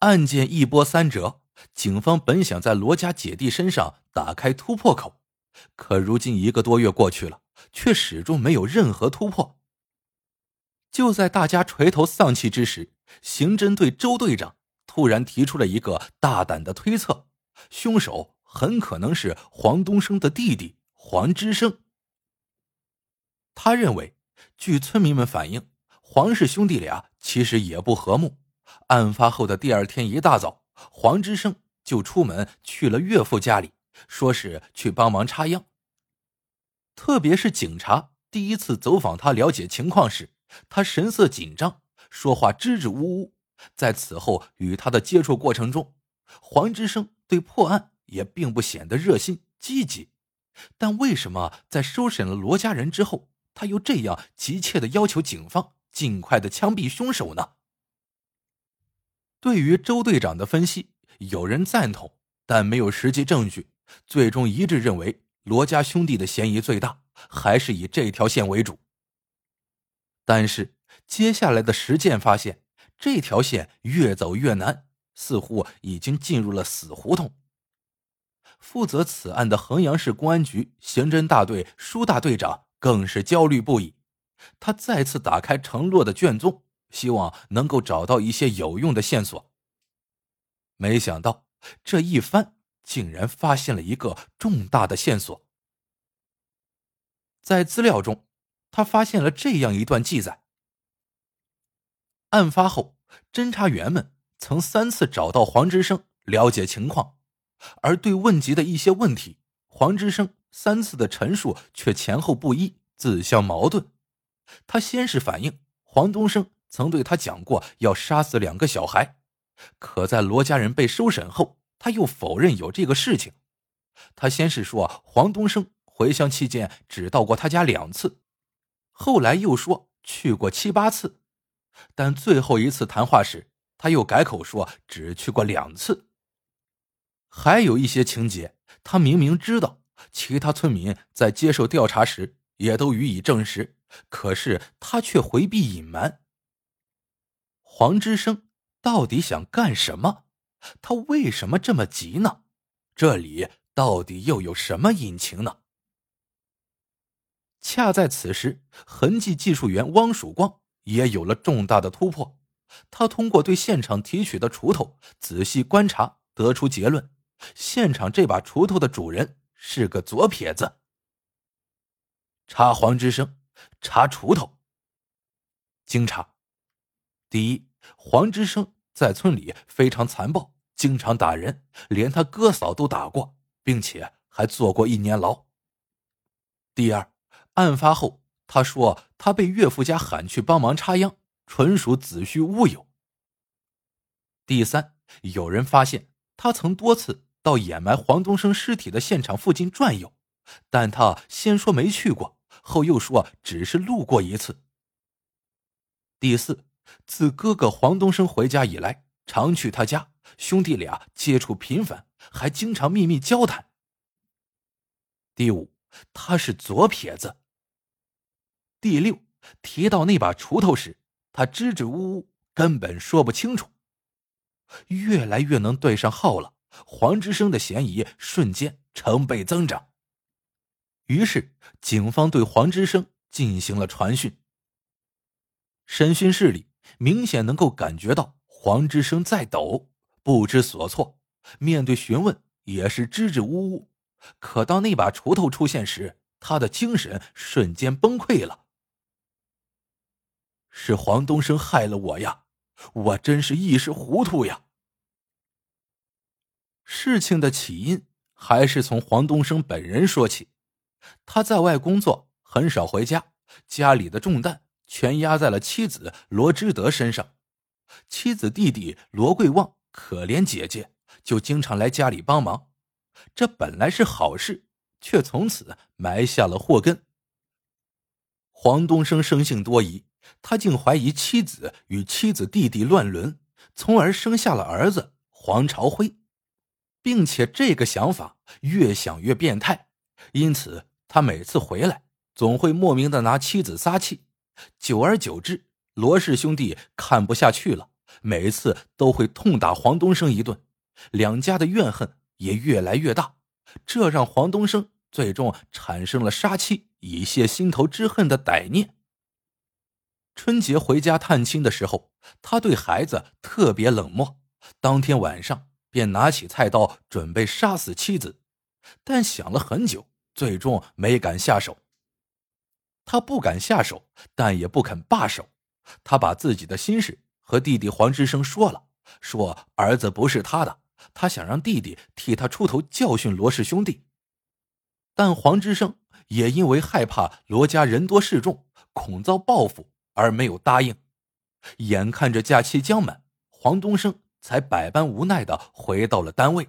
案件一波三折，警方本想在罗家姐弟身上打开突破口，可如今一个多月过去了，却始终没有任何突破。就在大家垂头丧气之时，刑侦队周队长突然提出了一个大胆的推测：凶手很可能是黄东升的弟弟黄之生。他认为，据村民们反映，黄氏兄弟俩其实也不和睦。案发后的第二天一大早，黄之生就出门去了岳父家里，说是去帮忙插秧。特别是警察第一次走访他了解情况时，他神色紧张，说话支支吾吾。在此后与他的接触过程中，黄之生对破案也并不显得热心积极。但为什么在收审了罗家人之后，他又这样急切的要求警方尽快的枪毙凶手呢？对于周队长的分析，有人赞同，但没有实际证据，最终一致认为罗家兄弟的嫌疑最大，还是以这条线为主。但是接下来的实践发现，这条线越走越难，似乎已经进入了死胡同。负责此案的衡阳市公安局刑侦大队舒大队长更是焦虑不已，他再次打开程洛的卷宗。希望能够找到一些有用的线索。没想到这一翻，竟然发现了一个重大的线索。在资料中，他发现了这样一段记载：案发后，侦查员们曾三次找到黄之生了解情况，而对问及的一些问题，黄之生三次的陈述却前后不一，自相矛盾。他先是反映黄东升。曾对他讲过要杀死两个小孩，可在罗家人被收审后，他又否认有这个事情。他先是说黄东升回乡期间只到过他家两次，后来又说去过七八次，但最后一次谈话时，他又改口说只去过两次。还有一些情节，他明明知道，其他村民在接受调查时也都予以证实，可是他却回避隐瞒。黄之生到底想干什么？他为什么这么急呢？这里到底又有什么隐情呢？恰在此时，痕迹技术员汪曙光也有了重大的突破。他通过对现场提取的锄头仔细观察，得出结论：现场这把锄头的主人是个左撇子。查黄之生，查锄头。经查，第一。黄之生在村里非常残暴，经常打人，连他哥嫂都打过，并且还坐过一年牢。第二，案发后他说他被岳父家喊去帮忙插秧，纯属子虚乌有。第三，有人发现他曾多次到掩埋黄东升尸体的现场附近转悠，但他先说没去过，后又说只是路过一次。第四。自哥哥黄东升回家以来，常去他家，兄弟俩接触频繁，还经常秘密交谈。第五，他是左撇子。第六，提到那把锄头时，他支支吾吾，根本说不清楚。越来越能对上号了，黄之生的嫌疑瞬间成倍增长。于是，警方对黄之生进行了传讯。审讯室里。明显能够感觉到黄之生在抖，不知所措。面对询问也是支支吾吾。可当那把锄头出现时，他的精神瞬间崩溃了。是黄东升害了我呀！我真是一时糊涂呀。事情的起因还是从黄东升本人说起。他在外工作，很少回家，家里的重担。全压在了妻子罗之德身上，妻子弟弟罗贵旺可怜姐姐，就经常来家里帮忙。这本来是好事，却从此埋下了祸根。黄东升生性多疑，他竟怀疑妻子与妻子弟弟乱伦，从而生下了儿子黄朝辉，并且这个想法越想越变态，因此他每次回来总会莫名的拿妻子撒气。久而久之，罗氏兄弟看不下去了，每次都会痛打黄东升一顿，两家的怨恨也越来越大，这让黄东升最终产生了杀妻以泄心头之恨的歹念。春节回家探亲的时候，他对孩子特别冷漠，当天晚上便拿起菜刀准备杀死妻子，但想了很久，最终没敢下手。他不敢下手，但也不肯罢手。他把自己的心事和弟弟黄之生说了，说儿子不是他的，他想让弟弟替他出头教训罗氏兄弟。但黄之生也因为害怕罗家人多势众，恐遭报复而没有答应。眼看着假期将满，黄东升才百般无奈的回到了单位。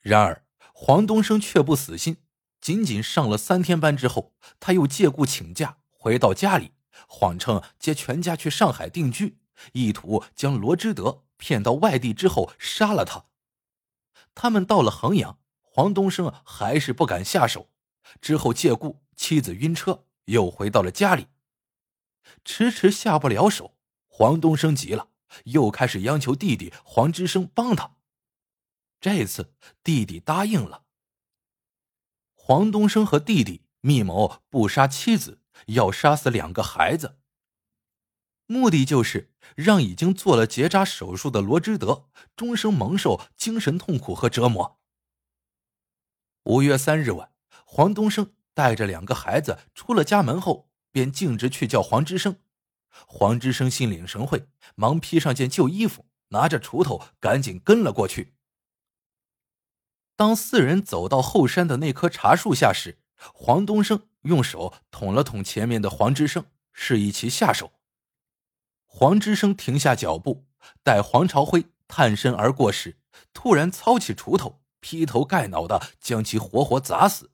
然而黄东升却不死心。仅仅上了三天班之后，他又借故请假回到家里，谎称接全家去上海定居，意图将罗之德骗到外地之后杀了他。他们到了衡阳，黄东升还是不敢下手，之后借故妻子晕车，又回到了家里，迟迟下不了手。黄东升急了，又开始央求弟弟黄之生帮他。这次弟弟答应了。黄东升和弟弟密谋不杀妻子，要杀死两个孩子。目的就是让已经做了结扎手术的罗之德终生蒙受精神痛苦和折磨。五月三日晚，黄东升带着两个孩子出了家门后，便径直去叫黄之生。黄之生心领神会，忙披上件旧衣服，拿着锄头，赶紧跟了过去。当四人走到后山的那棵茶树下时，黄东升用手捅了捅前面的黄之生，示意其下手。黄之生停下脚步，待黄朝辉探身而过时，突然操起锄头，劈头盖脑的将其活活砸死。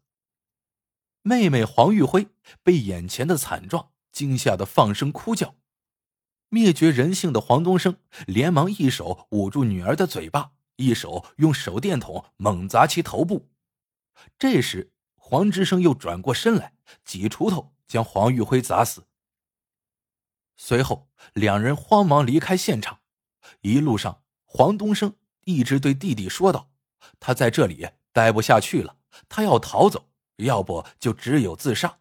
妹妹黄玉辉被眼前的惨状惊吓的放声哭叫，灭绝人性的黄东升连忙一手捂住女儿的嘴巴。一手用手电筒猛砸其头部，这时黄之生又转过身来，几锄头将黄玉辉砸死。随后，两人慌忙离开现场。一路上，黄东升一直对弟弟说道：“他在这里待不下去了，他要逃走，要不就只有自杀。”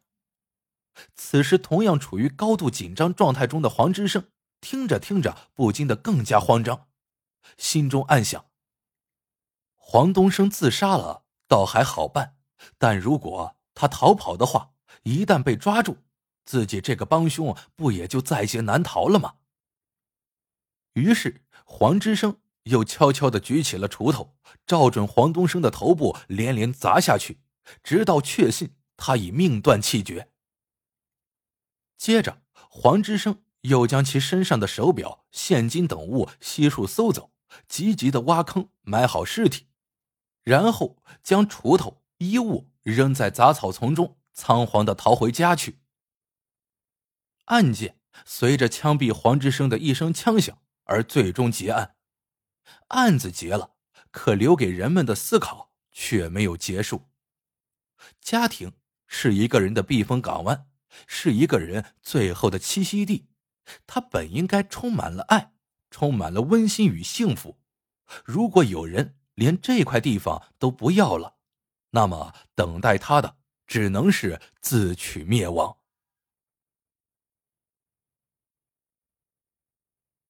此时，同样处于高度紧张状态中的黄之生听着听着，不禁的更加慌张，心中暗想。黄东升自杀了，倒还好办；但如果他逃跑的话，一旦被抓住，自己这个帮凶不也就在劫难逃了吗？于是，黄之生又悄悄的举起了锄头，照准黄东升的头部连连砸下去，直到确信他已命断气绝。接着，黄之生又将其身上的手表、现金等物悉数搜走，积极的挖坑埋好尸体。然后将锄头、衣物扔在杂草丛中，仓皇的逃回家去。案件随着枪毙黄之生的一声枪响而最终结案。案子结了，可留给人们的思考却没有结束。家庭是一个人的避风港湾，是一个人最后的栖息地。它本应该充满了爱，充满了温馨与幸福。如果有人，连这块地方都不要了，那么等待他的只能是自取灭亡。